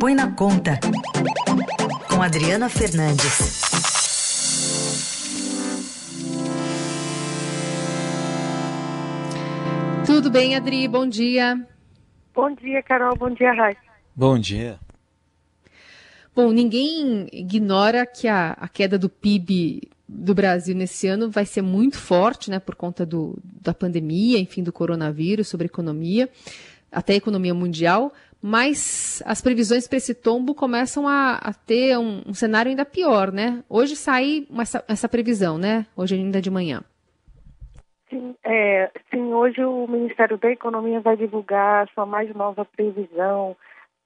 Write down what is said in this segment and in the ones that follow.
Põe na Conta, com Adriana Fernandes. Tudo bem, Adri? Bom dia. Bom dia, Carol. Bom dia, Raíssa. Bom dia. Bom, ninguém ignora que a, a, queda do PIB do Brasil nesse ano vai ser muito forte, né, por conta do, da pandemia, enfim, do coronavírus, sobre a economia, até a economia mundial, mas as previsões para esse tombo começam a, a ter um, um, cenário ainda pior, né? Hoje sai essa, essa, previsão, né? Hoje ainda de manhã. Sim, é, sim, hoje o Ministério da Economia vai divulgar a sua mais nova previsão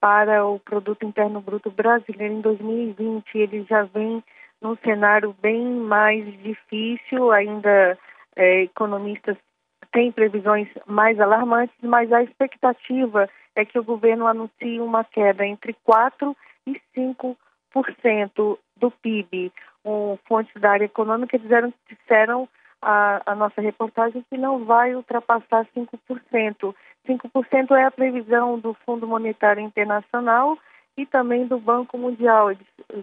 para o Produto Interno Bruto brasileiro em 2020. Ele já vem num cenário bem mais difícil, ainda é, economistas têm previsões mais alarmantes, mas a expectativa é que o governo anuncie uma queda entre 4% e 5% do PIB. Um, fontes da área econômica disseram, disseram a, a nossa reportagem que não vai ultrapassar 5%. 5% é a previsão do Fundo Monetário Internacional e também do Banco Mundial.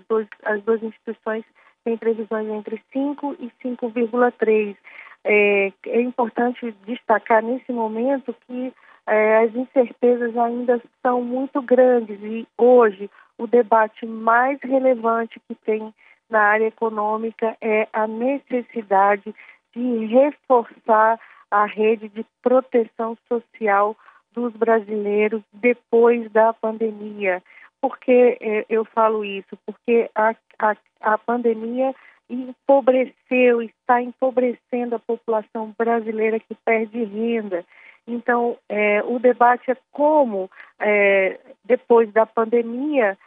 Dois, as duas instituições têm previsões entre 5% e 5,3%. É, é, importante destacar nesse momento que é, as incertezas ainda são muito grandes e hoje o debate mais relevante que tem na área econômica é a necessidade de reforçar a rede de proteção social dos brasileiros depois da pandemia. Por que eh, eu falo isso? Porque a, a, a pandemia empobreceu, está empobrecendo a população brasileira que perde renda. Então, eh, o debate é como, eh, depois da pandemia,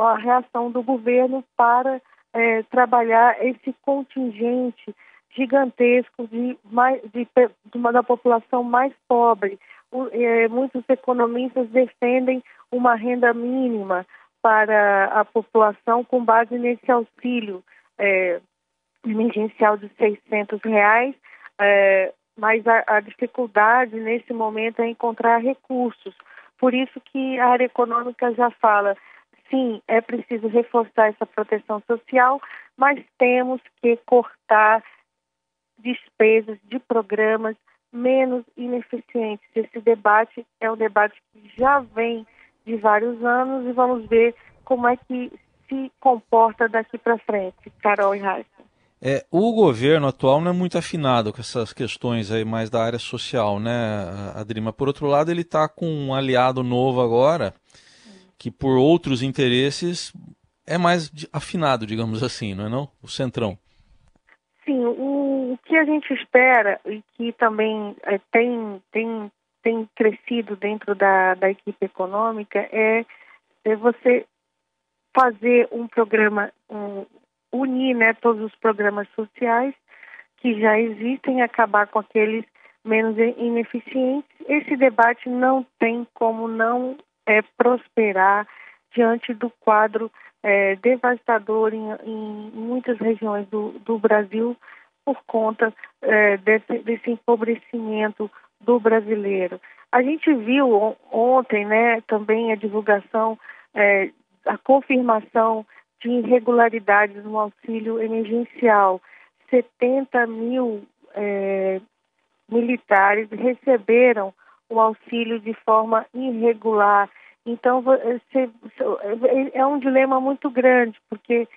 a reação do governo para trabalhar esse contingente gigantesco de, mais, de, de uma da população mais pobre. O, é, muitos economistas defendem uma renda mínima para a população com base nesse auxílio é, emergencial de 600 reais, é, mas a, a dificuldade nesse momento é encontrar recursos. Por isso que a área econômica já fala, sim, é preciso reforçar essa proteção social, mas temos que cortar despesas de programas menos ineficientes. Esse debate é um debate que já vem de vários anos e vamos ver como é que se comporta daqui para frente, Carol e Raíssa. É, o governo atual não é muito afinado com essas questões aí mais da área social, né, Adrima? Por outro lado, ele está com um aliado novo agora, que por outros interesses é mais afinado, digamos assim, não é não? O Centrão. Sim, o, o que a gente espera e que também é, tem, tem, tem crescido dentro da, da equipe econômica é, é você fazer um programa, um, unir né, todos os programas sociais que já existem, acabar com aqueles menos ineficientes. Esse debate não tem como não é, prosperar diante do quadro é, devastador em, em, muitas regiões do, do Brasil por conta é, desse, desse, empobrecimento do brasileiro. A gente viu ontem, né, também a divulgação, é, a confirmação de irregularidades no auxílio emergencial. 70 mil é, militares receberam o auxílio de forma irregular. Então, é um dilema muito grande, porque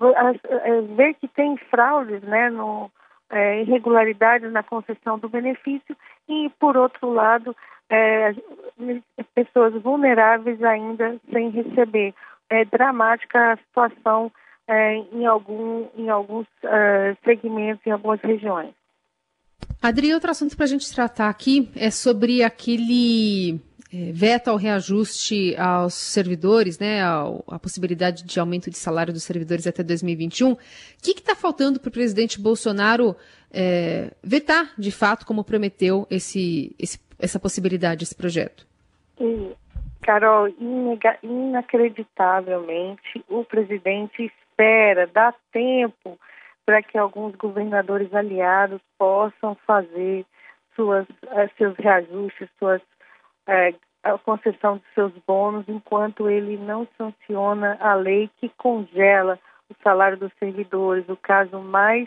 é, ver que tem fraudes, né, no, é, irregularidades na concessão do benefício e, por outro lado, é, pessoas vulneráveis ainda sem receber. É dramática a situação é, em, algum, em alguns é, segmentos, em algumas regiões. Adri, outro assunto para a gente tratar aqui é sobre aquele é, veto ao reajuste aos servidores, né, ao, a possibilidade de aumento de salário dos servidores até 2021. O que está faltando para o presidente Bolsonaro é, vetar, de fato, como prometeu, esse, esse, essa possibilidade, esse projeto? Carol, inacreditavelmente, o presidente espera, dá tempo para que alguns governadores aliados possam fazer suas, eh, seus reajustes, suas é, a concessão de seus bônus enquanto ele não sanciona a lei que congela o salário dos servidores. O caso mais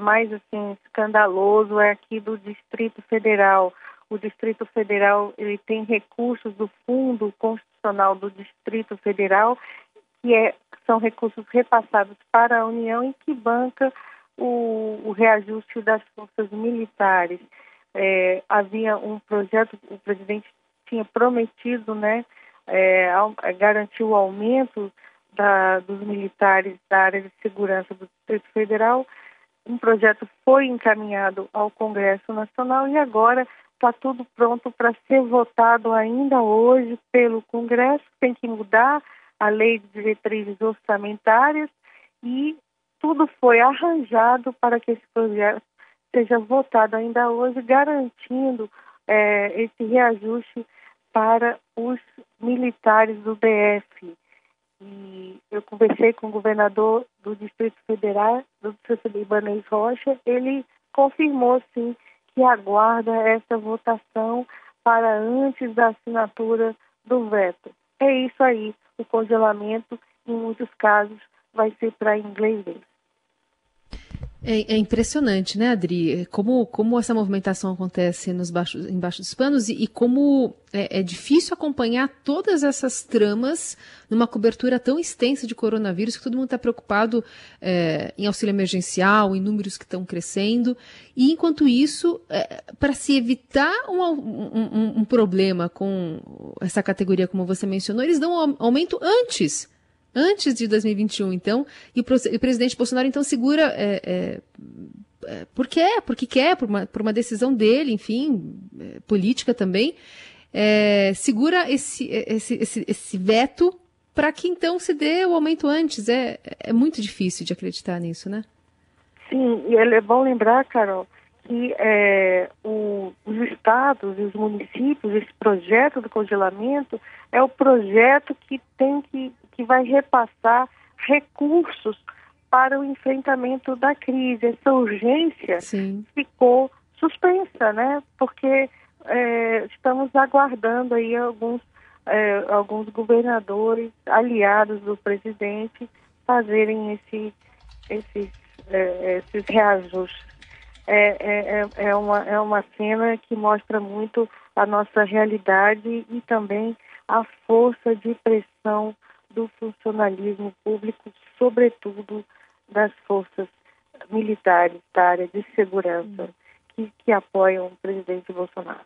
mais assim escandaloso é aqui do Distrito Federal. O Distrito Federal ele tem recursos do Fundo Constitucional do Distrito Federal que é, são recursos repassados para a União e que banca o, o reajuste das forças militares. É, havia um projeto, o presidente tinha prometido, né, é, garantir o aumento da, dos militares da área de segurança do Distrito Federal. Um projeto foi encaminhado ao Congresso Nacional e agora está tudo pronto para ser votado ainda hoje pelo Congresso. Tem que mudar a lei de diretrizes orçamentárias e tudo foi arranjado para que esse projeto seja votado ainda hoje, garantindo é, esse reajuste para os militares do DF. E eu conversei com o governador do Distrito Federal, do Distrito Ibanez Rocha, ele confirmou sim que aguarda essa votação para antes da assinatura do veto. É isso aí, o congelamento, em muitos casos, vai ser para inglês. É, é, impressionante, né, Adri? Como, como essa movimentação acontece nos baixos, embaixo dos panos e, e como é, é, difícil acompanhar todas essas tramas numa cobertura tão extensa de coronavírus que todo mundo está preocupado é, em auxílio emergencial, em números que estão crescendo. E enquanto isso, é, para se evitar um, um, um problema com essa categoria, como você mencionou, eles dão um aumento antes antes de 2021, então, e o, o presidente Bolsonaro então segura é, é, é, porque é, porque quer, por uma, por uma decisão dele, enfim, é, política também, é, segura esse, esse, esse, esse veto para que então se dê o aumento antes. É, é muito difícil de acreditar nisso, né? Sim, e é bom lembrar, Carol, que é, o, os estados e os municípios, esse projeto do congelamento é o projeto que tem que, que vai repassar recursos para o enfrentamento da crise. Essa urgência Sim. ficou suspensa, né? Porque é, estamos aguardando aí alguns, é, alguns governadores aliados do presidente fazerem esse, esses, é, esses reajustes é, é, é, é, uma, é uma cena que mostra muito a nossa realidade e também a força de pressão do funcionalismo público, sobretudo das forças militares da área de segurança que, que apoiam o presidente Bolsonaro.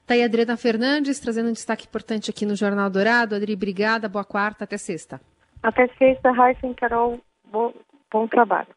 Está aí Adriana Fernandes trazendo um destaque importante aqui no Jornal Dourado. Adri, obrigada, boa quarta, até sexta. Até sexta, Raíssa e Carol, bom, bom trabalho.